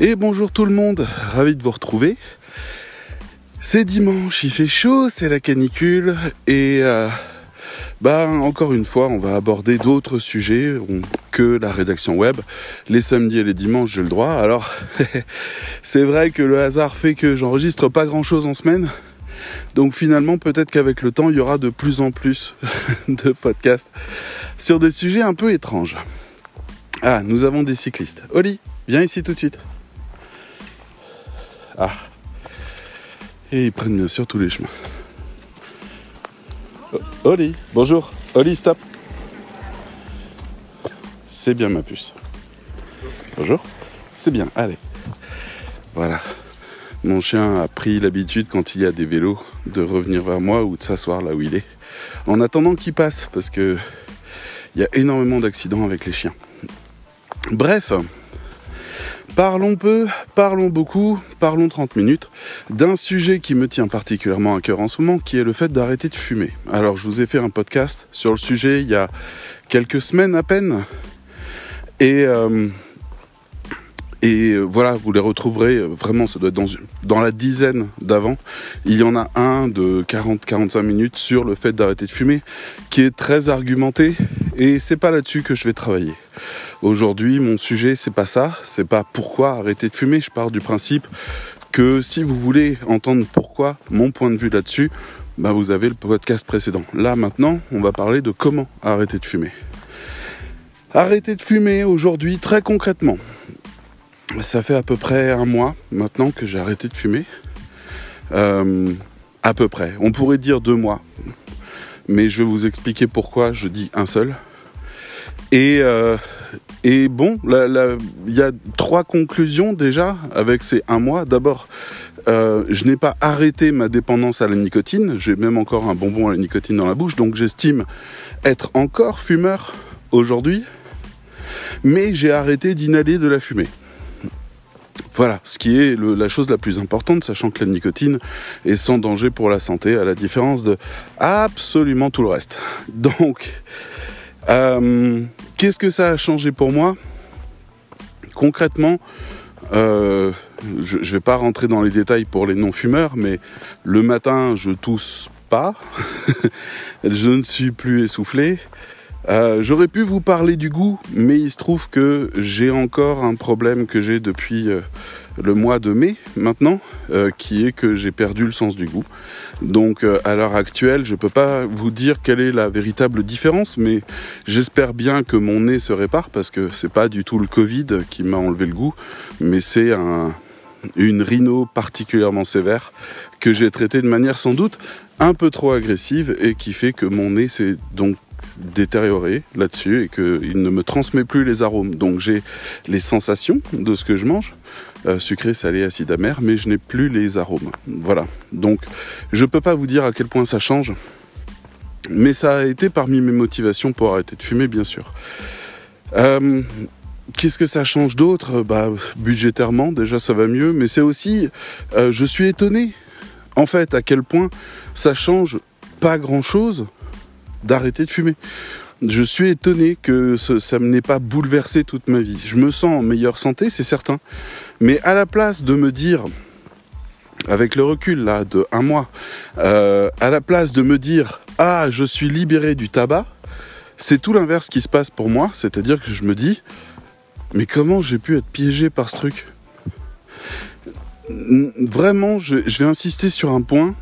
Et bonjour tout le monde, ravi de vous retrouver. C'est dimanche, il fait chaud, c'est la canicule et euh, bah encore une fois, on va aborder d'autres sujets que la rédaction web. Les samedis et les dimanches, j'ai le droit. Alors c'est vrai que le hasard fait que j'enregistre pas grand-chose en semaine. Donc finalement, peut-être qu'avec le temps, il y aura de plus en plus de podcasts sur des sujets un peu étranges. Ah, nous avons des cyclistes. Oli, viens ici tout de suite. Ah. Et ils prennent bien sûr tous les chemins. Oh, Oli, bonjour. Oli, stop. C'est bien ma puce. Bonjour. C'est bien, allez. Voilà. Mon chien a pris l'habitude quand il y a des vélos de revenir vers moi ou de s'asseoir là où il est. En attendant qu'il passe, parce que il y a énormément d'accidents avec les chiens. Bref, Parlons peu, parlons beaucoup, parlons 30 minutes d'un sujet qui me tient particulièrement à cœur en ce moment, qui est le fait d'arrêter de fumer. Alors je vous ai fait un podcast sur le sujet il y a quelques semaines à peine. Et, euh, et voilà, vous les retrouverez vraiment, ça doit être dans, dans la dizaine d'avant. Il y en a un de 40-45 minutes sur le fait d'arrêter de fumer, qui est très argumenté, et c'est pas là-dessus que je vais travailler. Aujourd'hui, mon sujet, c'est pas ça. C'est pas pourquoi arrêter de fumer. Je pars du principe que si vous voulez entendre pourquoi, mon point de vue là-dessus, bah vous avez le podcast précédent. Là, maintenant, on va parler de comment arrêter de fumer. Arrêter de fumer aujourd'hui, très concrètement. Ça fait à peu près un mois maintenant que j'ai arrêté de fumer. Euh, à peu près. On pourrait dire deux mois. Mais je vais vous expliquer pourquoi je dis un seul. Et, euh, et bon, il y a trois conclusions déjà avec ces un mois. D'abord, euh, je n'ai pas arrêté ma dépendance à la nicotine. J'ai même encore un bonbon à la nicotine dans la bouche, donc j'estime être encore fumeur aujourd'hui. Mais j'ai arrêté d'inhaler de la fumée. Voilà, ce qui est la chose la plus importante, sachant que la nicotine est sans danger pour la santé, à la différence de absolument tout le reste. Donc, euh, qu'est-ce que ça a changé pour moi? Concrètement, euh, je ne vais pas rentrer dans les détails pour les non-fumeurs, mais le matin, je tousse pas, je ne suis plus essoufflé. Euh, j'aurais pu vous parler du goût, mais il se trouve que j'ai encore un problème que j'ai depuis le mois de mai maintenant, euh, qui est que j'ai perdu le sens du goût. Donc euh, à l'heure actuelle, je ne peux pas vous dire quelle est la véritable différence, mais j'espère bien que mon nez se répare parce que c'est pas du tout le Covid qui m'a enlevé le goût, mais c'est un, une rhino particulièrement sévère que j'ai traité de manière sans doute un peu trop agressive et qui fait que mon nez s'est donc détérioré là-dessus et qu'il ne me transmet plus les arômes. Donc j'ai les sensations de ce que je mange, euh, sucré, salé, acide, amer, mais je n'ai plus les arômes. Voilà. Donc je ne peux pas vous dire à quel point ça change, mais ça a été parmi mes motivations pour arrêter de fumer, bien sûr. Euh, qu'est-ce que ça change d'autre? Bah, Budgétairement, déjà ça va mieux, mais c'est aussi, euh, je suis étonné, en fait, à quel point ça change pas grand-chose d'arrêter de fumer. Je suis étonné que ça ne m'ait pas bouleversé toute ma vie. Je me sens en meilleure santé, c'est certain. Mais à la place de me dire, avec le recul là de un mois, euh, à la place de me dire ah je suis libéré du tabac, c'est tout l'inverse qui se passe pour moi. C'est-à-dire que je me dis mais comment j'ai pu être piégé par ce truc? Vraiment, je vais insister sur un point.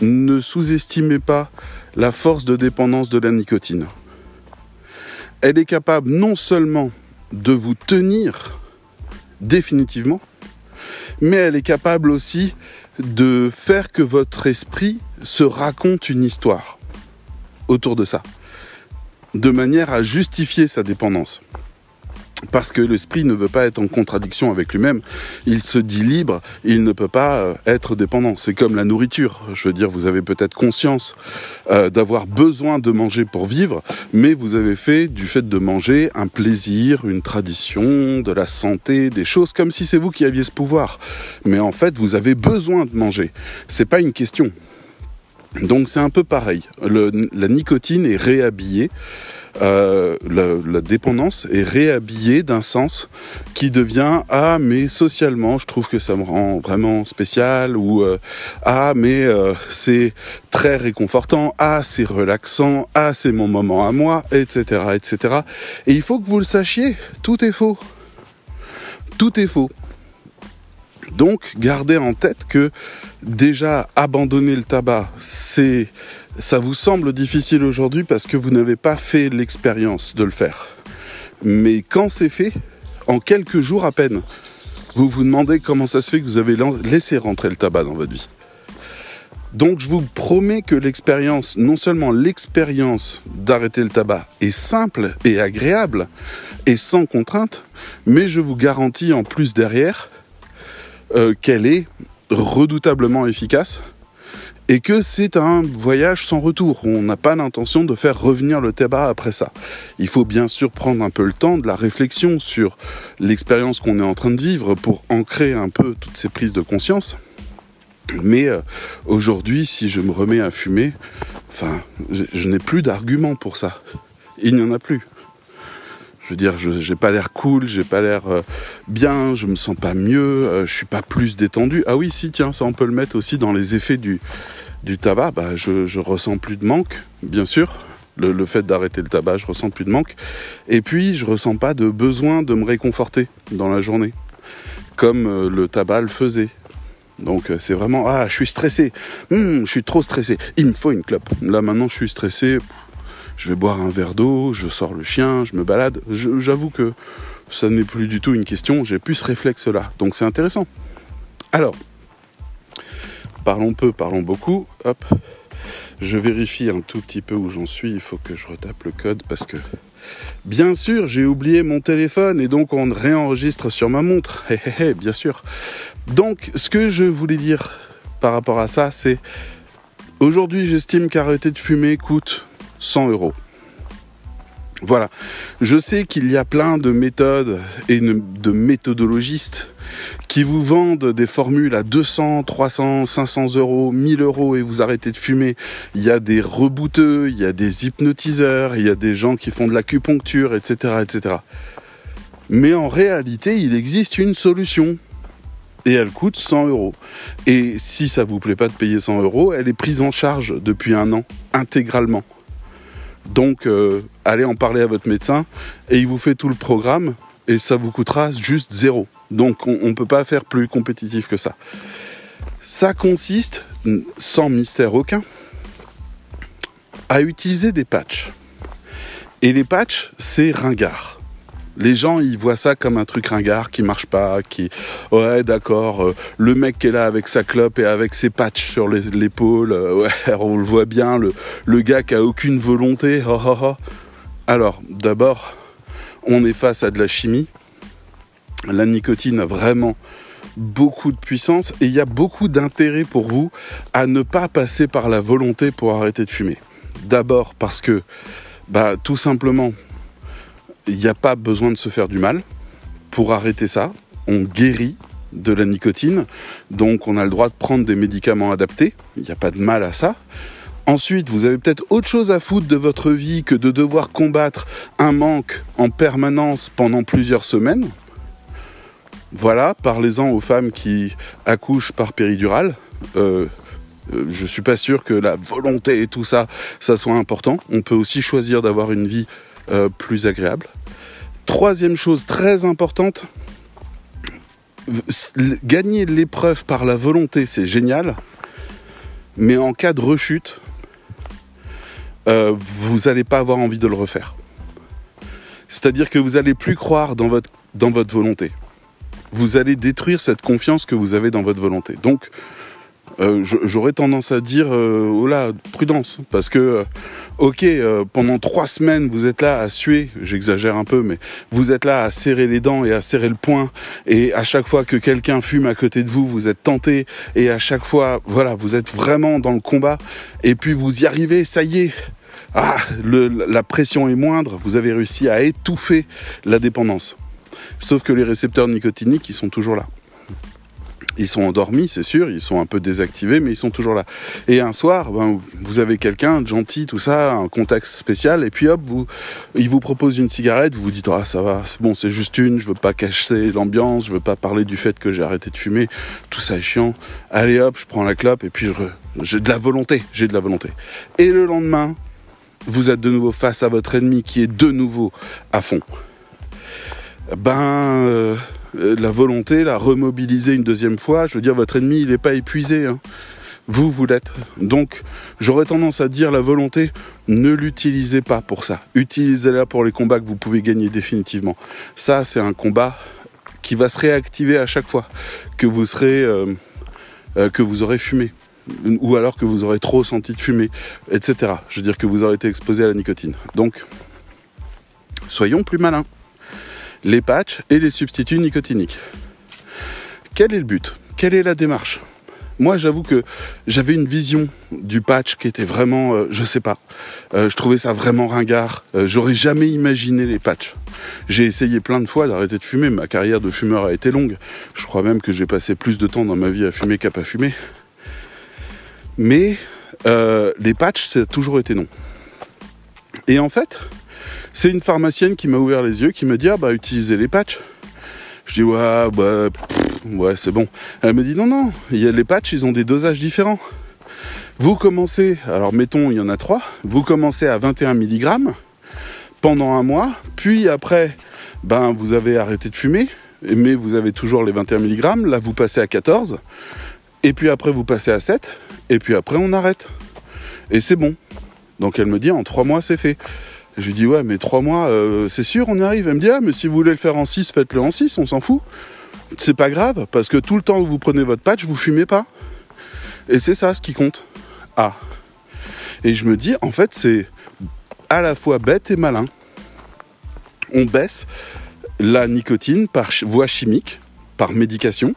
Ne sous-estimez pas la force de dépendance de la nicotine. Elle est capable non seulement de vous tenir définitivement, mais elle est capable aussi de faire que votre esprit se raconte une histoire autour de ça, de manière à justifier sa dépendance parce que l'esprit ne veut pas être en contradiction avec lui-même. Il se dit libre, il ne peut pas euh, être dépendant. C'est comme la nourriture. Je veux dire, vous avez peut-être conscience euh, d'avoir besoin de manger pour vivre, mais vous avez fait du fait de manger un plaisir, une tradition, de la santé, des choses comme si c'est vous qui aviez ce pouvoir. Mais en fait, vous avez besoin de manger. C'est pas une question. Donc c'est un peu pareil. la nicotine est réhabillée euh, la, dépendance est réhabillée d'un sens qui devient ah mais socialement je trouve que ça me rend vraiment spécial ou euh, ah mais euh, c'est très réconfortant ah c'est relaxant ah c'est mon moment à moi etc etc et il faut que vous le sachiez tout est faux. Tout est faux. Donc gardez en tête que déjà abandonner le tabac, c'est ça vous semble difficile aujourd'hui parce que vous n'avez pas fait l'expérience de le faire. Mais quand c'est fait, en quelques jours à peine, vous vous demandez comment ça se fait que vous avez laissé rentrer le tabac dans votre vie. Donc je vous promets que l'expérience, non seulement l'expérience d'arrêter le tabac est simple et agréable et sans contrainte, mais je vous garantis en plus derrière euh, qu'elle est redoutablement efficace et que c'est un voyage sans retour. On n'a pas l'intention de faire revenir le tabac après ça. Il faut bien sûr prendre un peu le temps de la réflexion sur l'expérience qu'on est en train de vivre pour ancrer un peu toutes ces prises de conscience. Mais euh, aujourd'hui, si je me remets à fumer, enfin, je n'ai plus d'arguments pour ça. Il n'y en a plus. Je veux dire, je j'ai pas l'air cool, j'ai pas l'air euh, bien, je me sens pas mieux, euh, je suis pas plus détendu. Ah oui, si, tiens, ça on peut le mettre aussi dans les effets du, tabac. Bah, je, je ressens plus de manque, bien sûr. Le, fait d'arrêter le tabac, je ressens plus de manque. Et puis, je ressens pas de besoin de me réconforter dans la journée, comme euh, le tabac le faisait. Donc c'est vraiment ah je suis stressé, hum, je suis trop stressé, il me faut une clope. Là maintenant je suis stressé, je vais boire un verre d'eau, je sors le chien, je me balade. J'avoue que ça n'est plus du tout une question, j'ai plus ce réflexe-là. Donc c'est intéressant. Alors, parlons peu, parlons beaucoup. Hop, je vérifie un tout petit peu où j'en suis. Il faut que je retape le code parce que, bien sûr, j'ai oublié mon téléphone et donc on réenregistre sur ma montre. bien sûr. Donc, ce que je voulais dire par rapport à ça, c'est aujourd'hui, j'estime qu'arrêter de fumer coûte 100 euros. Voilà. Je sais qu'il y a plein de méthodes et de méthodologistes qui vous vendent des formules à 200, 300, 500 euros, 1000 euros et vous arrêtez de fumer. Il y a des rebouteux, il y a des hypnotiseurs, il y a des gens qui font de l'acupuncture, etc., etc. Mais en réalité, il existe une solution. Et elle coûte 100 euros. Et si ça vous plaît pas de payer 100 euros, elle est prise en charge depuis un an, intégralement. Donc, euh, allez en parler à votre médecin et il vous fait tout le programme et ça vous coûtera juste zéro. Donc, on ne peut pas faire plus compétitif que ça. Ça consiste, sans mystère aucun, à utiliser des patchs. Et les patchs, c'est ringard. Les gens, ils voient ça comme un truc ringard qui marche pas, qui, ouais, d'accord, euh, le mec qui est là avec sa clope et avec ses patchs sur l'épaule, euh, on le voit bien, le, le gars qui a aucune volonté, Alors, d'abord, on est face à de la chimie. La nicotine a vraiment beaucoup de puissance et il y a beaucoup d'intérêt pour vous à ne pas passer par la volonté pour arrêter de fumer. D'abord parce que, bah, tout simplement, il n'y a pas besoin de se faire du mal pour arrêter ça. On guérit de la nicotine, donc on a le droit de prendre des médicaments adaptés. Il n'y a pas de mal à ça. Ensuite, vous avez peut-être autre chose à foutre de votre vie que de devoir combattre un manque en permanence pendant plusieurs semaines. Voilà, parlez-en aux femmes qui accouchent par péridurale. Euh, euh, je suis pas sûr que la volonté et tout ça, ça soit important. On peut aussi choisir d'avoir une vie euh, plus agréable. Troisième chose très importante, gagner l'épreuve par la volonté, c'est génial, mais en cas de rechute, euh, vous n'allez pas avoir envie de le refaire. C'est-à-dire que vous n'allez plus croire dans votre, dans votre volonté. Vous allez détruire cette confiance que vous avez dans votre volonté. Donc, euh, j'aurais tendance à dire, euh, oh là, prudence, parce que, euh, ok, pendant trois semaines, vous êtes là à suer, j'exagère un peu, mais vous êtes là à serrer les dents et à serrer le poing, et à chaque fois que quelqu'un fume à côté de vous, vous êtes tenté, et à chaque fois, voilà, vous êtes vraiment dans le combat, et puis vous y arrivez, ça y est, ah, la pression est moindre, vous avez réussi à étouffer la dépendance. Sauf que les récepteurs nicotiniques, ils sont toujours là. Ils sont endormis, c'est sûr, ils sont un peu désactivés, mais ils sont toujours là. Et un soir, ben, vous avez quelqu'un de gentil, tout ça, un contexte spécial, et puis hop, il vous propose une cigarette, vous vous dites, ah ça va, c'est bon, c'est juste une, je veux pas cacher l'ambiance, je veux pas parler du fait que j'ai arrêté de fumer, tout ça est chiant. Allez hop, je prends la clope, et puis j'ai de la volonté, j'ai de la volonté. Et le lendemain, vous êtes de nouveau face à votre ennemi qui est de nouveau à fond. Ben... Euh, euh, la volonté, la remobiliser une deuxième fois. Je veux dire, votre ennemi, il n'est pas épuisé. Hein. Vous, vous l'êtes. Donc, j'aurais tendance à dire la volonté, ne l'utilisez pas pour ça. Utilisez-la pour les combats que vous pouvez gagner définitivement. Ça, c'est un combat qui va se réactiver à chaque fois que vous serez, euh, euh, que vous aurez fumé ou alors que vous aurez trop senti de fumer, etc. Je veux dire que vous aurez été exposé à la nicotine. Donc, soyons plus malins les patchs et les substituts nicotiniques. Quel est le but? Quelle est la démarche? Moi, j'avoue que j'avais une vision du patch qui était vraiment, euh, je sais pas, euh, je trouvais ça vraiment ringard. Euh, j'aurais jamais imaginé les patchs. J'ai essayé plein de fois d'arrêter de fumer. Ma carrière de fumeur a été longue. Je crois même que j'ai passé plus de temps dans ma vie à fumer qu'à pas fumer. Mais les patchs, ça a toujours été non. Et en fait, c'est une pharmacienne qui m'a ouvert les yeux, qui me dit ah bah utilisez les patchs. Je dis ouais bah ouais c'est bon. Elle me dit non non, il y a les patchs, ils ont des dosages différents. Vous commencez, alors mettons il y en a trois, vous commencez à 21 mg pendant un mois, puis après ben vous avez arrêté de fumer, mais vous avez toujours les 21 mg, là vous passez à 14, et puis après vous passez à 7, et puis après on arrête. Et c'est bon. Donc elle me dit en trois mois c'est fait. Je lui dis ouais mais trois mois euh, c'est sûr on y arrive. Elle me dit ah mais si vous voulez le faire en 6 faites-le en 6, on s'en fout. C'est pas grave parce que tout le temps où vous prenez votre patch vous fumez pas. Et c'est ça ce qui compte. Ah. Et je me dis en fait c'est à la fois bête et malin. On baisse la nicotine par voie chimique, par médication,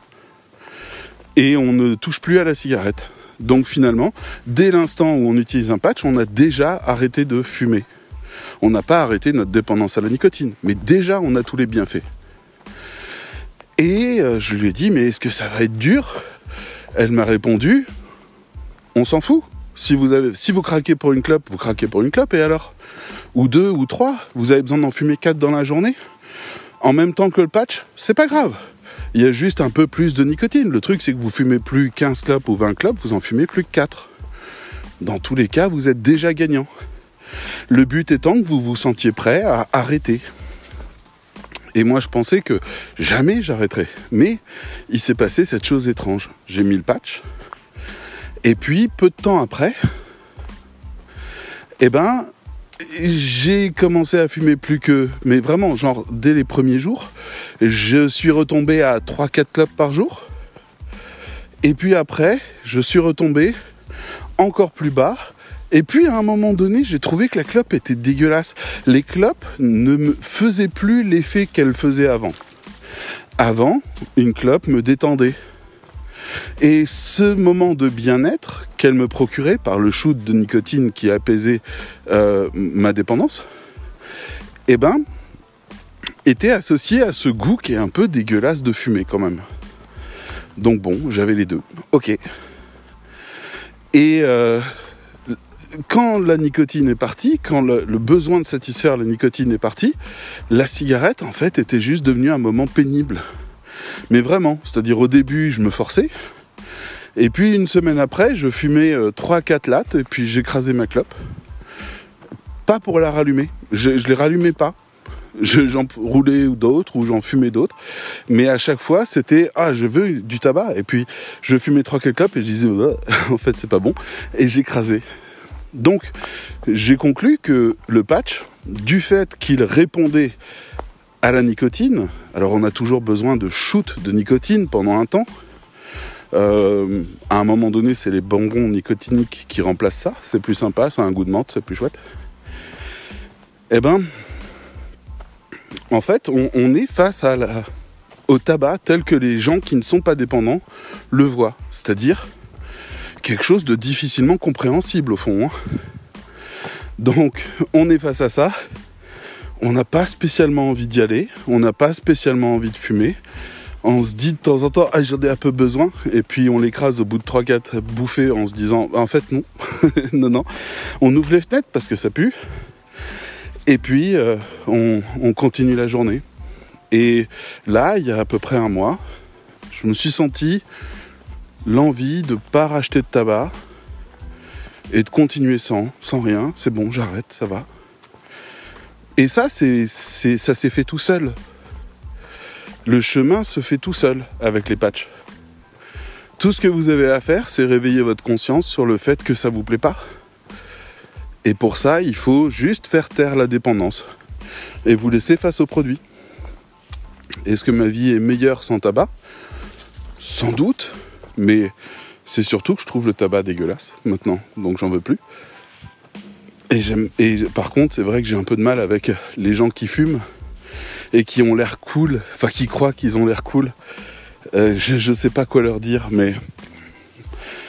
et on ne touche plus à la cigarette. Donc finalement, dès l'instant où on utilise un patch, on a déjà arrêté de fumer on n'a pas arrêté notre dépendance à la nicotine. Mais déjà, on a tous les bienfaits. Et euh, je lui ai dit, mais est-ce que ça va être dur? Elle m'a répondu, on s'en fout. Si vous, si vous craquez pour une clope, vous craquez pour une clope, et alors? Ou deux, ou trois Vous avez besoin d'en fumer quatre dans la journée? En même temps que le patch C'est pas grave. Il y a juste un peu plus de nicotine. Le truc, c'est que vous fumez plus 15 clopes ou 20 clopes, vous en fumez plus que 4. Dans tous les cas, vous êtes déjà gagnant. Le but étant que vous vous sentiez prêt à arrêter. Et moi, je pensais que jamais j'arrêterais. Mais il s'est passé cette chose étrange. J'ai mis le patch. Et puis, peu de temps après, eh ben, j'ai commencé à fumer plus que, mais vraiment, genre, dès les premiers jours, je suis retombé à 3-4 clopes par jour. Et puis après, je suis retombé encore plus bas et puis à un moment donné, j'ai trouvé que la clope était dégueulasse. Les clopes ne me faisaient plus l'effet qu'elles faisaient avant. Avant, une clope me détendait. Et ce moment de bien-être qu'elle me procurait par le shoot de nicotine qui apaisait euh, ma dépendance, eh ben, était associé à ce goût qui est un peu dégueulasse de fumée quand même. Donc bon, j'avais les deux. Ok. Et euh, quand la nicotine est partie, quand le, besoin de satisfaire la nicotine est parti, la cigarette, en fait, était juste devenue un moment pénible. Mais vraiment, c'est-à-dire au début, je me forçais. Et puis une semaine après, je fumais 3-4 euh, lattes et puis j'écrasais ma clope. Pas pour la rallumer. Je, je les rallumais pas. J'en roulais d'autres ou j'en fumais d'autres. Mais à chaque fois, c'était ah je veux du tabac. Et puis je fumais trois quatre clopes et je disais en fait c'est pas bon. Et j'écrasais. Donc, j'ai conclu que le patch, du fait qu'il répondait à la nicotine, alors on a toujours besoin de shoot de nicotine pendant un temps. Euh, à un moment donné, c'est les bonbons nicotiniques qui remplacent ça. C'est plus sympa, ça a un goût de menthe, c'est plus chouette. Eh ben, en fait, on, est face au tabac tel que les gens qui ne sont pas dépendants le voient. C'est-à-dire, quelque chose de difficilement compréhensible au fond. Hein. Donc on est face à ça, on n'a pas spécialement envie d'y aller, on n'a pas spécialement envie de fumer, on se dit de temps en temps, ah, j'en ai un peu besoin, et puis on l'écrase au bout de 3-4 bouffées en se disant, en fait non, non, non, on ouvre les fenêtres parce que ça pue, et puis euh, on, continue la journée. Et là, il y a à peu près un mois, je me suis senti l'envie de ne pas racheter de tabac et de continuer sans, sans rien, c'est bon, j'arrête, ça va. Et ça, c'est, ça s'est fait tout seul le chemin se fait tout seul avec les patchs. Tout ce que vous avez à faire, c'est réveiller votre conscience sur le fait que ça vous plaît pas. Et pour ça, il faut juste faire taire la dépendance et vous laisser face au produit. Est-ce que ma vie est meilleure sans tabac? Sans doute, mais c'est surtout que je trouve le tabac dégueulasse maintenant, donc j'en veux plus. Et, par contre, c'est vrai que j'ai un peu de mal avec les gens qui fument et qui ont l'air cool, enfin qui croient qu'ils ont l'air cool. Euh, je ne sais pas quoi leur dire, mais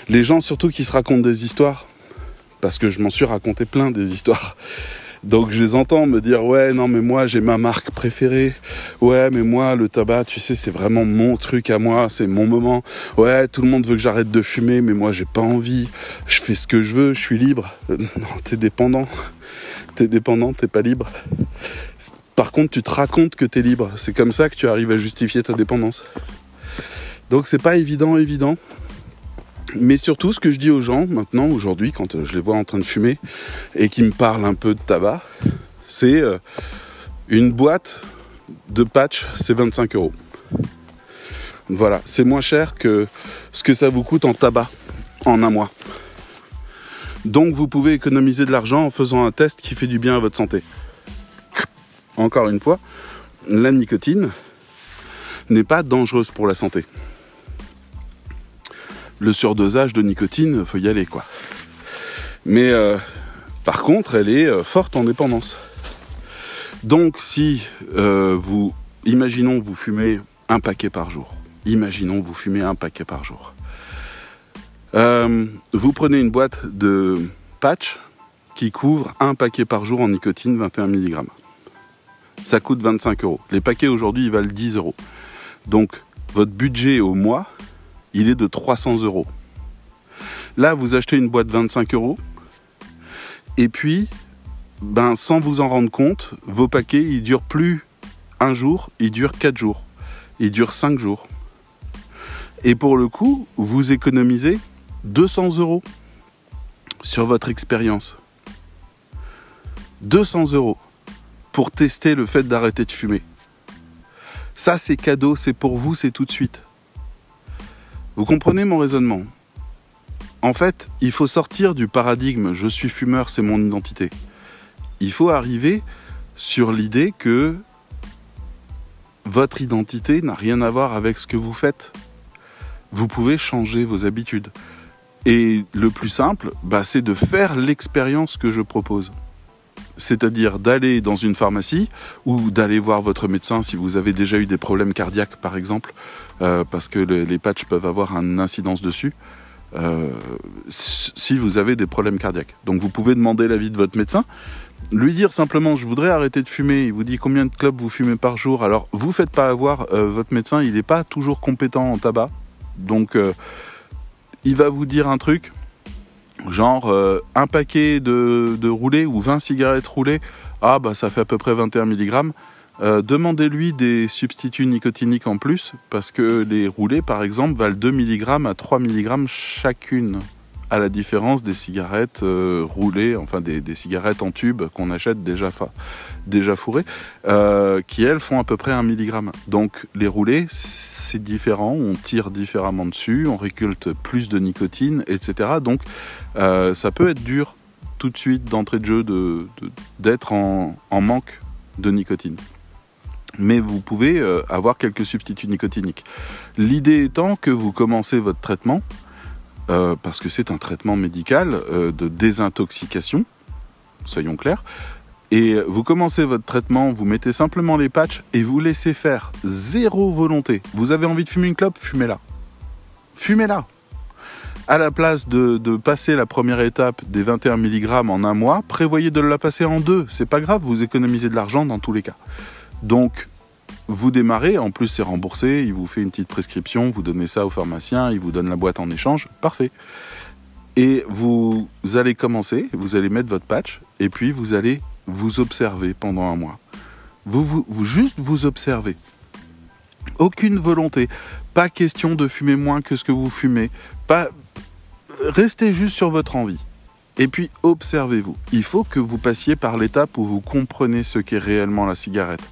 les gens surtout qui se racontent des histoires, parce que je m'en suis raconté plein des histoires. Donc je les entends me dire ouais non mais moi j'ai ma marque préférée ouais mais moi le tabac tu sais c'est vraiment mon truc à moi c'est mon moment ouais tout le monde veut que j'arrête de fumer mais moi j'ai pas envie je fais ce que je veux je suis libre non t'es dépendant t'es dépendant t'es pas libre par contre, tu te racontes que tu es libre. C'est comme ça que tu arrives à justifier ta dépendance. Donc c'est pas évident, évident. Mais surtout, ce que je dis aux gens maintenant, aujourd'hui, quand euh, je les vois en train de fumer et qu'ils me parlent un peu de tabac, c'est euh, une boîte de patch, c'est 25 euros. Voilà, c'est moins cher que ce que ça vous coûte en tabac en un mois. Donc vous pouvez économiser de l'argent en faisant un test qui fait du bien à votre santé encore une fois, la nicotine n'est pas dangereuse pour la santé. Le surdosage de nicotine, faut y aller quoi. Mais euh, par contre, elle est euh, forte en dépendance. Donc si euh, vous, imaginons vous fumez un paquet par jour, imaginons vous fumez un paquet par jour. vous prenez une boîte de patch qui couvre un paquet par jour en nicotine 21 mg ça coûte 25 euros. Les paquets aujourd'hui, ils valent 10 euros. Donc, votre budget au mois, il est de 300 euros. Là, vous achetez une boîte 25 euros. Et puis, ben, sans vous en rendre compte, vos paquets, ils durent plus un jour, ils durent 4 jours. Ils durent 5 jours. Et pour le coup, vous économisez 200 euros sur votre expérience. 200 euros pour tester le fait d'arrêter de fumer. Ça, c'est cadeau, c'est pour vous, c'est tout de suite. Vous comprenez mon raisonnement? En fait, il faut sortir du paradigme je suis fumeur, c'est mon identité. Il faut arriver sur l'idée que votre identité n'a rien à voir avec ce que vous faites. Vous pouvez changer vos habitudes. Et le plus simple, bah, c'est de faire l'expérience que je propose c'est-à-dire d'aller dans une pharmacie ou d'aller voir votre médecin si vous avez déjà eu des problèmes cardiaques par exemple, euh, parce que les patchs peuvent avoir une incidence dessus. Euh, si vous avez des problèmes cardiaques. Donc vous pouvez demander l'avis de votre médecin, lui dire simplement je voudrais arrêter de fumer, il vous dit combien de clubs vous fumez par jour, alors vous faites pas avoir, euh, votre médecin il n'est pas toujours compétent en tabac, donc il va vous dire un truc, genre un paquet de, de, roulés ou 20 cigarettes roulées, ah bah ça fait à peu près 21 mg. Euh, demandez-lui des substituts nicotiniques en plus, parce que les roulés par exemple valent 2 mg à 3 mg chacune à la différence des cigarettes euh, roulées, enfin des, cigarettes en tube qu'on achète déjà, déjà fourrées, euh, qui elles font à peu près un milligramme. Donc les roulés, c'est différent, on tire différemment dessus, on réculte plus de nicotine, etc. Donc ça peut être dur tout de suite d'entrée de jeu d'être en, manque de nicotine. Mais vous pouvez avoir quelques substituts nicotiniques. L'idée étant que vous commencez votre traitement, euh, parce que c'est un traitement médical euh, de désintoxication, soyons clairs. Et vous commencez votre traitement, vous mettez simplement les patchs et vous laissez faire zéro volonté. Vous avez envie de fumer une clope, fumez-la. Fumez-la. À la place de, de, passer la première étape des 21 mg en un mois, prévoyez de la passer en deux. C'est pas grave, vous économisez de l'argent dans tous les cas. Donc, vous démarrez, en plus c'est remboursé, il vous fait une petite prescription, vous donnez ça au pharmacien, il vous donne la boîte en échange, parfait. Et vous allez commencer, vous allez mettre votre patch, et puis vous allez vous observer pendant un mois. Vous, vous, juste vous observez. Aucune volonté. Pas question de fumer moins que ce que vous fumez. Pas... Restez juste sur votre envie. Et puis observez-vous. Il faut que vous passiez par l'étape où vous comprenez ce qu'est réellement la cigarette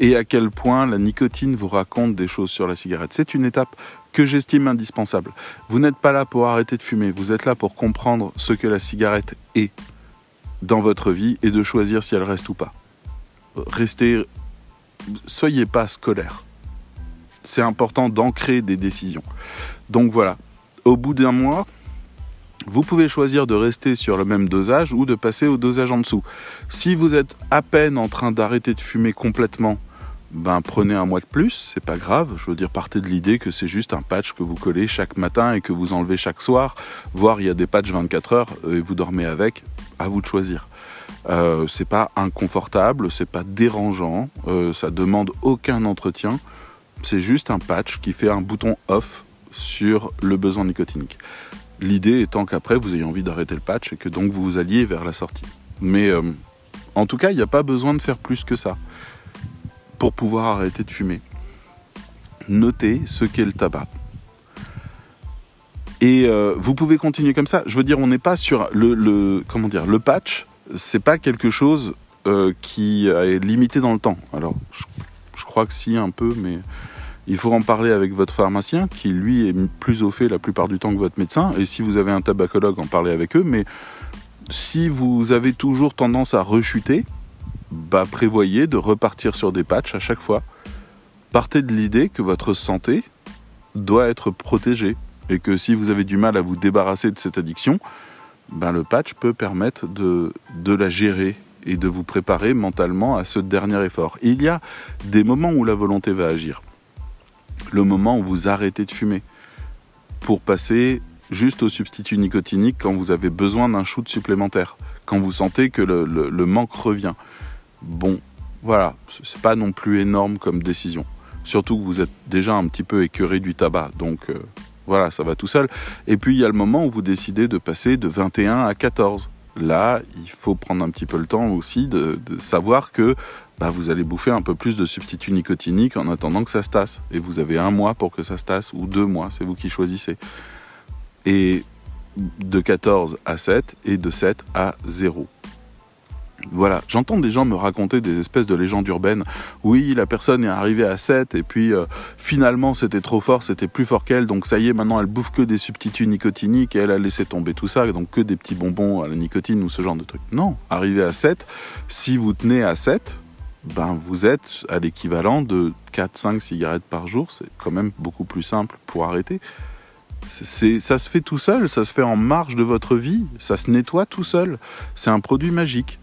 et à quel point la nicotine vous raconte des choses sur la cigarette. C'est une étape que j'estime indispensable. Vous n'êtes pas là pour arrêter de fumer, vous êtes là pour comprendre ce que la cigarette est dans votre vie et de choisir si elle reste ou pas. Restez, soyez pas scolaire. C'est important d'ancrer des décisions. Donc voilà, au bout d'un mois, vous pouvez choisir de rester sur le même dosage ou de passer au dosage en dessous. Si vous êtes à peine en train d'arrêter de fumer complètement ben prenez un mois de plus, c'est pas grave. Je veux dire, partez de l'idée que c'est juste un patch que vous collez chaque matin et que vous enlevez chaque soir. Voire il y a des patchs 24 heures et vous dormez avec. À vous de choisir. Euh, c'est pas inconfortable, c'est pas dérangeant, euh, ça demande aucun entretien. C'est juste un patch qui fait un bouton off sur le besoin nicotinique. L'idée étant qu'après vous ayez envie d'arrêter le patch et que donc vous vous alliez vers la sortie. Mais euh, en tout cas, il n'y a pas besoin de faire plus que ça pour pouvoir arrêter de fumer. Notez ce qu'est le tabac. Et euh, vous pouvez continuer comme ça. Je veux dire, on n'est pas sur le, comment dire le patch. C'est pas quelque chose euh, qui est limité dans le temps. Alors, je, crois que si un peu, mais il faut en parler avec votre pharmacien, qui lui est plus au fait la plupart du temps que votre médecin. Et si vous avez un tabacologue, en parler avec eux. Mais si vous avez toujours tendance à rechuter, bah, prévoyez de repartir sur des patchs à chaque fois. Partez de l'idée que votre santé doit être protégée et que si vous avez du mal à vous débarrasser de cette addiction, ben le patch peut permettre de, de la gérer et de vous préparer mentalement à ce dernier effort. il y a des moments où la volonté va agir. Le moment où vous arrêtez de fumer pour passer juste au substitut nicotinique quand vous avez besoin d'un shoot supplémentaire, quand vous sentez que le, manque revient. Bon, voilà, c'est pas non plus énorme comme décision. Surtout que vous êtes déjà un petit peu écœuré du tabac, donc euh, voilà, ça va tout seul. Et puis il y a le moment où vous décidez de passer de 21 à 14. Là, il faut prendre un petit peu le temps aussi de, savoir que bah, vous allez bouffer un peu plus de substituts nicotiniques en attendant que ça se tasse. Et vous avez un mois pour que ça se tasse, ou deux mois, c'est vous qui choisissez. Et de 14 à 7 et de 7 à 0. Voilà, j'entends des gens me raconter des espèces de légendes urbaines. Oui, la personne est arrivée à 7 et puis euh, finalement c'était trop fort, c'était plus fort qu'elle, donc ça y est, maintenant elle bouffe que des substituts nicotiniques et elle a laissé tomber tout ça, donc que des petits bonbons à la nicotine ou ce genre de trucs. Non, arrivé à 7, si vous tenez à 7, ben vous êtes à l'équivalent de 4-5 cigarettes par jour, c'est quand même beaucoup plus simple pour arrêter. C'est, ça se fait tout seul, ça se fait en marge de votre vie, ça se nettoie tout seul. C'est un produit magique.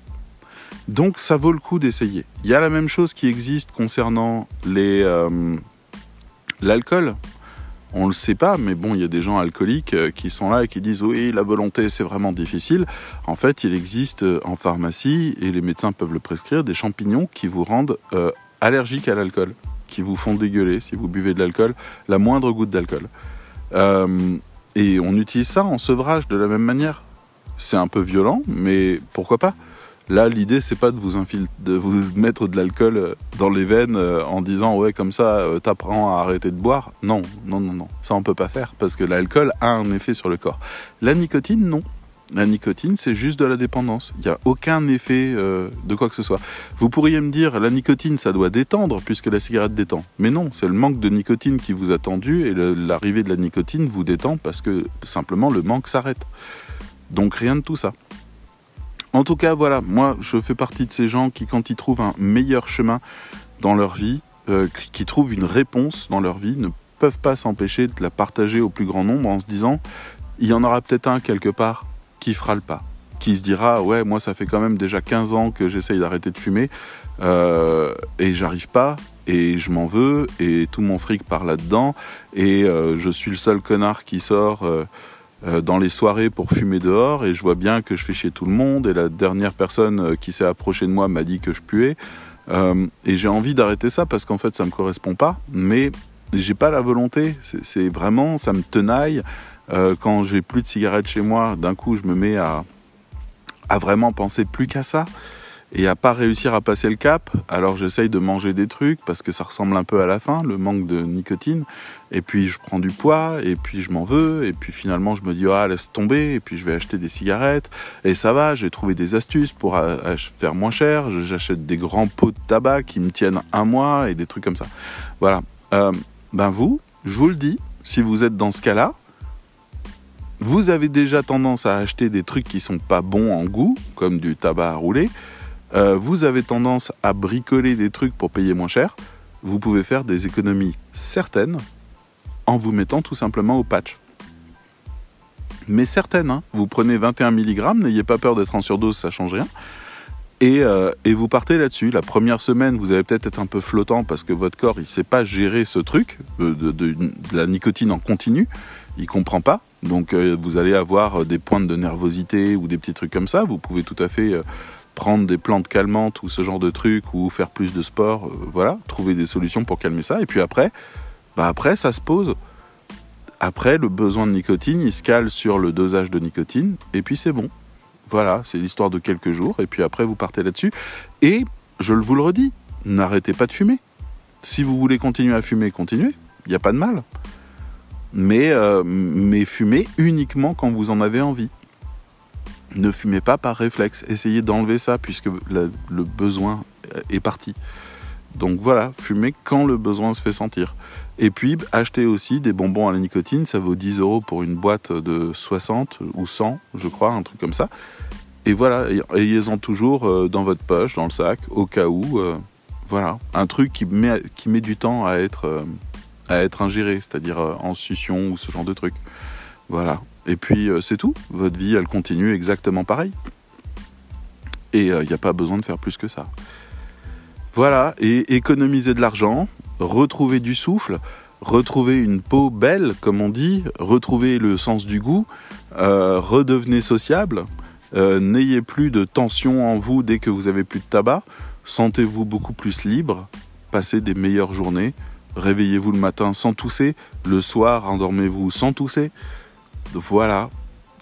Donc ça vaut le coup d'essayer. Il y a la même chose qui existe concernant les euh, l'alcool. On le sait pas, mais bon, il y a des gens alcooliques euh, qui sont là et qui disent oui, la volonté c'est vraiment difficile. En fait, il existe euh, en pharmacie et les médecins peuvent le prescrire des champignons qui vous rendent allergiques à l'alcool, qui vous font dégueuler si vous buvez de l'alcool, la moindre goutte d'alcool. et on utilise ça en sevrage de la même manière. C'est un peu violent, mais pourquoi pas? Là, l'idée, c'est pas de vous, mettre de l'alcool euh, dans les veines euh, en disant ouais comme ça euh, t'apprends à arrêter de boire. Non, non, non, non, ça on peut pas faire parce que l'alcool a un effet sur le corps. La nicotine, non. La nicotine, c'est juste de la dépendance. Il n'y a aucun effet de quoi que ce soit. Vous pourriez me dire, la nicotine, ça doit détendre puisque la cigarette détend. Mais non, c'est le manque de nicotine qui vous a tendu et l'arrivée de la nicotine vous détend parce que simplement le manque s'arrête. Donc rien de tout ça. En tout cas, voilà, moi je fais partie de ces gens qui, quand ils trouvent un meilleur chemin dans leur vie, euh, qui trouvent une réponse dans leur vie, ne peuvent pas s'empêcher de la partager au plus grand nombre en se disant, il y en aura peut-être un quelque part qui fera le pas, qui se dira, ouais, moi ça fait quand même déjà 15 ans que j'essaye d'arrêter de fumer, euh, et j'arrive pas, et je m'en veux, et tout mon fric part là-dedans, et euh, je suis le seul connard qui sort dans les soirées pour fumer dehors et je vois bien que je fais chier tout le monde et la dernière personne euh, qui s'est approchée de moi m'a dit que je puais. Euh, et j'ai envie d'arrêter ça parce qu'en fait, ça me correspond pas. Mais j'ai pas la volonté. C'est vraiment, ça me tenaille. Euh, quand j'ai plus de cigarettes chez moi, d'un coup, je me mets à vraiment penser plus qu'à ça et à pas réussir à passer le cap. Alors j'essaye de manger des trucs parce que ça ressemble un peu à la fin, le manque de nicotine. Et puis je prends du poids et puis je m'en veux et puis finalement je me dis ah laisse tomber et puis je vais acheter des cigarettes et ça va. J'ai trouvé des astuces pour euh, faire moins cher. J'achète des grands pots de tabac qui me tiennent un mois et des trucs comme ça. Voilà. Euh, ben vous, je vous le dis, si vous êtes dans ce cas-là, vous avez déjà tendance à acheter des trucs qui sont pas bons en goût, comme du tabac à rouler. Euh, vous avez tendance à bricoler des trucs pour payer moins cher, vous pouvez faire des économies certaines en vous mettant tout simplement au patch. Mais certaines, hein. vous prenez 21 mg, n'ayez pas peur d'être en surdose, ça change rien. Et, euh, et vous partez là-dessus. La première semaine, vous allez peut-être être un peu flottant parce que votre corps, il ne sait pas gérer ce truc euh, de, de, la nicotine en continu. Il comprend pas. Donc vous allez avoir des pointes de nervosité ou des petits trucs comme ça. Vous pouvez tout à fait prendre des plantes calmantes ou ce genre de trucs ou faire plus de sport, euh, voilà, trouver des solutions pour calmer ça. Et puis après, bah après ça se pose. Après, le besoin de nicotine, il se cale sur le dosage de nicotine et puis c'est bon. Voilà, c'est l'histoire de quelques jours et puis après vous partez là-dessus. Et je vous le redis, n'arrêtez pas de fumer. Si vous voulez continuer à fumer, continuez. Il n'y a pas de mal. Mais, euh, mais fumez uniquement quand vous en avez envie ne fumez pas par réflexe. Essayez d'enlever ça puisque le, besoin est parti. Donc voilà, fumez quand le besoin se fait sentir. Et puis, achetez aussi des bonbons à la nicotine. Ça vaut 10 euros pour une boîte de 60 ou 100, je crois, un truc comme ça. Et voilà, ayez-en toujours euh, dans votre poche, dans le sac, au cas où. Euh, voilà, un truc qui met, qui met du temps à être, euh, à être ingéré, c'est-à-dire en succion ou ce genre de truc. Voilà, et puis euh, c'est tout. Votre vie, elle continue exactement pareil. Et il euh, n'y a pas besoin de faire plus que ça. Voilà, et économiser de l'argent, retrouver du souffle, retrouver une peau belle, comme on dit, retrouver le sens du goût, euh, redevenez sociable, n'ayez plus de tension en vous dès que vous avez plus de tabac, sentez-vous beaucoup plus libre, passez des meilleures journées, réveillez-vous le matin sans tousser, le soir endormez-vous sans tousser, voilà,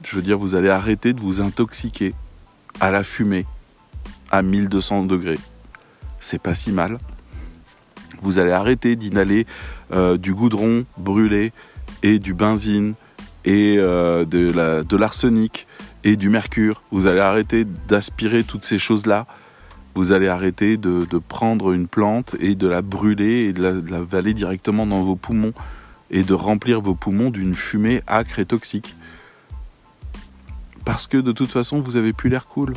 je veux dire, vous allez arrêter de vous intoxiquer à la fumée à 1200 degrés. C'est pas si mal. Vous allez arrêter d'inhaler euh, du goudron brûlé et du benzine et euh, de l'arsenic et du mercure. Vous allez arrêter d'aspirer toutes ces choses-là. Vous allez arrêter de, prendre une plante et de la brûler et de de la valer directement dans vos poumons et de remplir vos poumons d'une fumée âcre et toxique. Parce que de toute façon, vous avez plus l'air cool.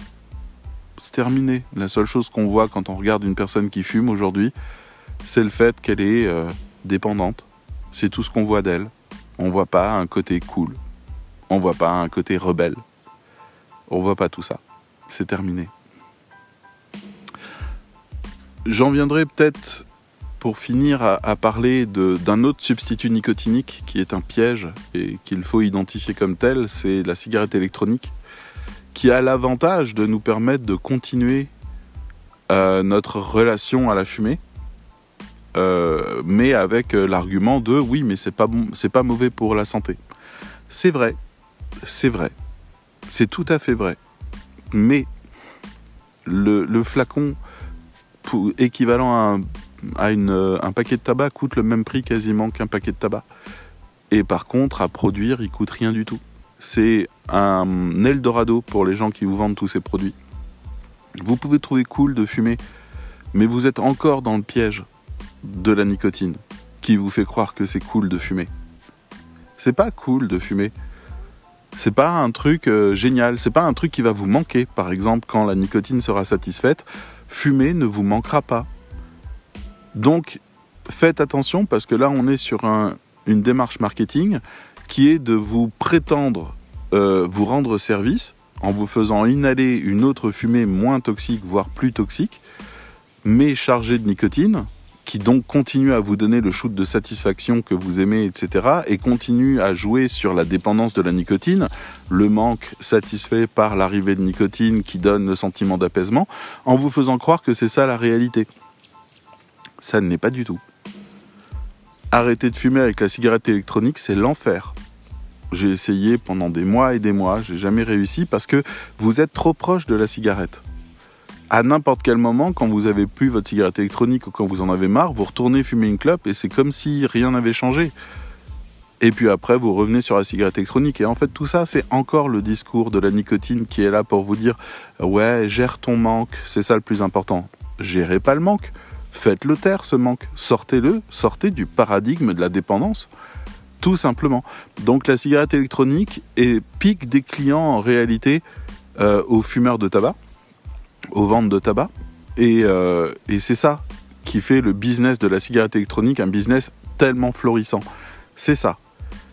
C'est terminé. La seule chose qu'on voit quand on regarde une personne qui fume aujourd'hui, c'est le fait qu'elle est euh, dépendante. C'est tout ce qu'on voit d'elle. On voit pas un côté cool. On voit pas un côté rebelle. On voit pas tout ça. C'est terminé. J'en viendrai peut-être pour finir à, parler d'un autre substitut nicotinique qui est un piège et qu'il faut identifier comme tel, c'est la cigarette électronique, qui a l'avantage de nous permettre de continuer euh, notre relation à la fumée, euh, mais avec euh, l'argument de oui, mais c'est pas bon, c'est pas mauvais pour la santé. C'est vrai, c'est vrai, c'est tout à fait vrai, mais le, le flacon équivalent à un euh, un paquet de tabac coûte le même prix quasiment qu'un paquet de tabac. Et par contre, à produire, il coûte rien du tout. C'est un Eldorado pour les gens qui vous vendent tous ces produits. Vous pouvez trouver cool de fumer, mais vous êtes encore dans le piège de la nicotine qui vous fait croire que c'est cool de fumer. C'est pas cool de fumer. C'est pas un truc euh, génial, c'est pas un truc qui va vous manquer. Par exemple, quand la nicotine sera satisfaite, fumer ne vous manquera pas. Donc, faites attention parce que là, on est sur une démarche marketing qui est de vous prétendre euh, vous rendre service en vous faisant inhaler une autre fumée moins toxique, voire plus toxique, mais chargée de nicotine, qui donc continue à vous donner le shoot de satisfaction que vous aimez, etc., et continue à jouer sur la dépendance de la nicotine, le manque satisfait par l'arrivée de nicotine qui donne le sentiment d'apaisement, en vous faisant croire que c'est ça la réalité. Ça ne l'est pas du tout. Arrêter de fumer avec la cigarette électronique, c'est l'enfer. J'ai essayé pendant des mois et des mois, j'ai jamais réussi parce que vous êtes trop proche de la cigarette à n'importe quel moment, quand vous avez plus votre cigarette électronique ou quand vous en avez marre, vous retournez fumer une clope et c'est comme si rien n'avait changé. Et puis après, vous revenez sur la cigarette électronique. Et en fait, tout ça, c'est encore le discours de la nicotine qui est là pour vous dire Ouais, gère ton manque, c'est ça le plus important. Gérez pas le manque. Faites-le taire, ce manque. Sortez-le, sortez du paradigme de la dépendance. Tout simplement. Donc la cigarette électronique est pique des clients en réalité euh, aux fumeurs de tabac aux ventes de tabac. Euh, et, c'est ça qui fait le business de la cigarette électronique un business tellement florissant. C'est ça.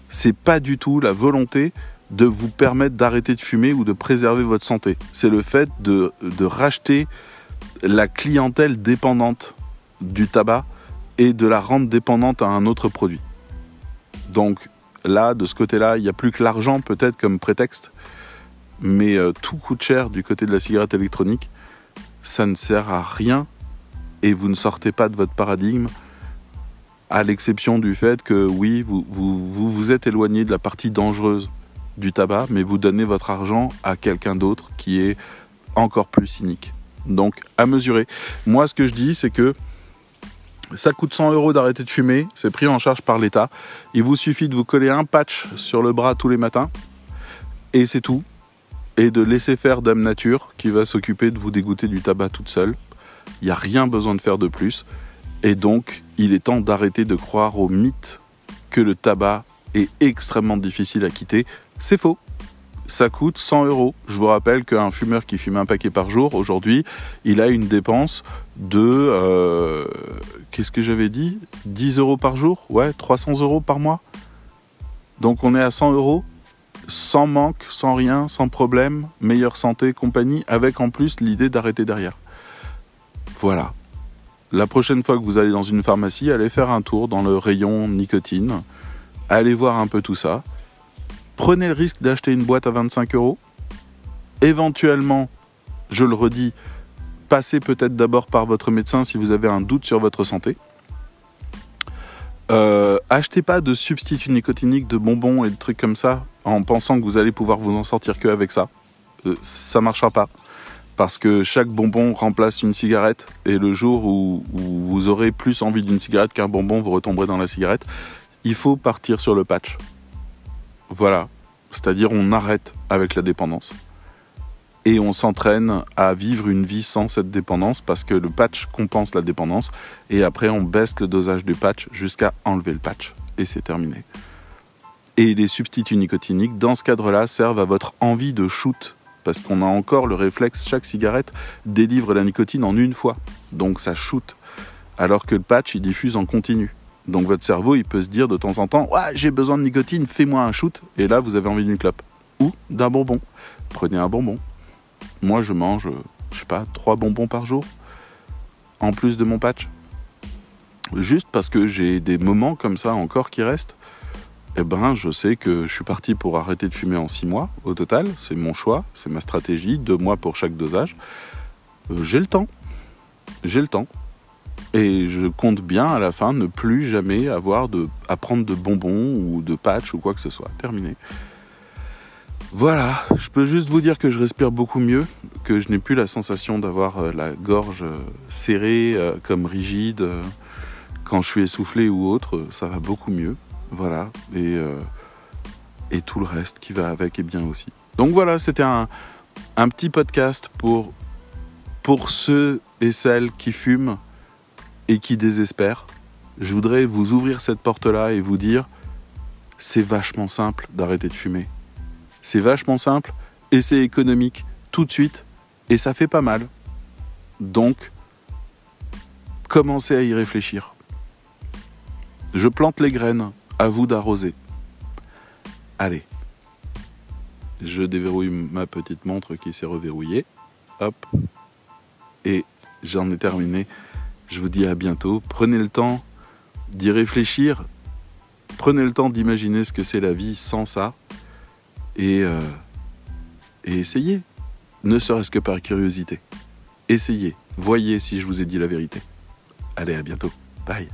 C'est pas du tout la volonté de vous permettre d'arrêter de fumer ou de préserver votre santé. C'est le fait de, de, racheter la clientèle dépendante du tabac et de la rendre dépendante à un autre produit. Donc là, de ce côté-là, il n'y a plus que l'argent peut-être comme prétexte, mais euh, tout coûte cher du côté de la cigarette électronique ça ne sert à rien et vous ne sortez pas de votre paradigme, à l'exception du fait que oui, vous, vous vous, êtes éloigné de la partie dangereuse du tabac, mais vous donnez votre argent à quelqu'un d'autre qui est encore plus cynique. Donc, à mesurer. Moi, ce que je dis, c'est que ça coûte 100 euros d'arrêter de fumer, c'est pris en charge par l'État. Il vous suffit de vous coller un patch sur le bras tous les matins, et c'est tout et de laisser faire Dame Nature qui va s'occuper de vous dégoûter du tabac toute seule. Il n'y a rien besoin de faire de plus. Et donc, il est temps d'arrêter de croire au mythe que le tabac est extrêmement difficile à quitter. C'est faux. Ça coûte 100 euros. Je vous rappelle qu'un fumeur qui fume un paquet par jour, aujourd'hui, il a une dépense de... Euh, qu'est-ce que j'avais dit? 10 euros par jour? Ouais, 300 euros par mois. Donc on est à 100 euros sans manque, sans rien, sans problème, meilleure santé, compagnie, avec en plus l'idée d'arrêter derrière. Voilà. La prochaine fois que vous allez dans une pharmacie, allez faire un tour dans le rayon nicotine, allez voir un peu tout ça. Prenez le risque d'acheter une boîte à 25 euros. Éventuellement, je le redis, passez peut-être d'abord par votre médecin si vous avez un doute sur votre santé. Euh, achetez pas de substituts nicotiniques, de bonbons et de trucs comme ça en pensant que vous allez pouvoir vous en sortir que avec ça. Euh, ça marchera pas. Parce que chaque bonbon remplace une cigarette et le jour où, vous aurez plus envie d'une cigarette qu'un bonbon, vous retomberez dans la cigarette. Il faut partir sur le patch. Voilà. C'est-à-dire on arrête avec la dépendance et on s'entraîne à vivre une vie sans cette dépendance parce que le patch compense la dépendance et après on baisse le dosage du patch jusqu'à enlever le patch et c'est terminé. Et les substituts nicotiniques, dans ce cadre-là, servent à votre envie de shoot parce qu'on a encore le réflexe, chaque cigarette délivre la nicotine en une fois, donc ça shoot, alors que le patch il diffuse en continu. Donc votre cerveau il peut se dire de temps en temps, ouais, j'ai besoin de nicotine, fais-moi un shoot, et là vous avez envie d'une clope ou d'un bonbon. Prenez un bonbon, moi, je mange, je sais pas, trois bonbons par jour, en plus de mon patch. Juste parce que j'ai des moments comme ça encore qui restent. Eh ben, je sais que je suis parti pour arrêter de fumer en six mois au total. C'est mon choix, c'est ma stratégie, deux mois pour chaque dosage. Euh, j'ai le temps. J'ai le temps. Et je compte bien à la fin ne plus jamais avoir de, à prendre de bonbons ou de patch ou quoi que ce soit. Terminé. Voilà, je peux juste vous dire que je respire beaucoup mieux, que je n'ai plus la sensation d'avoir euh, la gorge euh, serrée, euh, comme rigide. Quand je suis essoufflé ou autre, ça va beaucoup mieux. Voilà, et, et tout le reste qui va avec est bien aussi. Donc voilà, c'était un, un petit podcast pour, pour ceux et celles qui fument et qui désespèrent. Je voudrais vous ouvrir cette porte-là et vous dire, c'est vachement simple d'arrêter de fumer. C'est vachement simple et c'est économique tout de suite et ça fait pas mal. Donc, commencez à y réfléchir. Je plante les graines, à vous d'arroser. Allez. Je déverrouille ma petite montre qui s'est reverrouillée. Hop. Et j'en ai terminé Je vous dis à bientôt. Prenez le temps d'y réfléchir. Prenez le temps d'imaginer ce que c'est la vie sans ça. Et, euh, essayez. Ne serait-ce que par curiosité. Essayez. Voyez si je vous ai dit la vérité. Allez, à bientôt. Bye.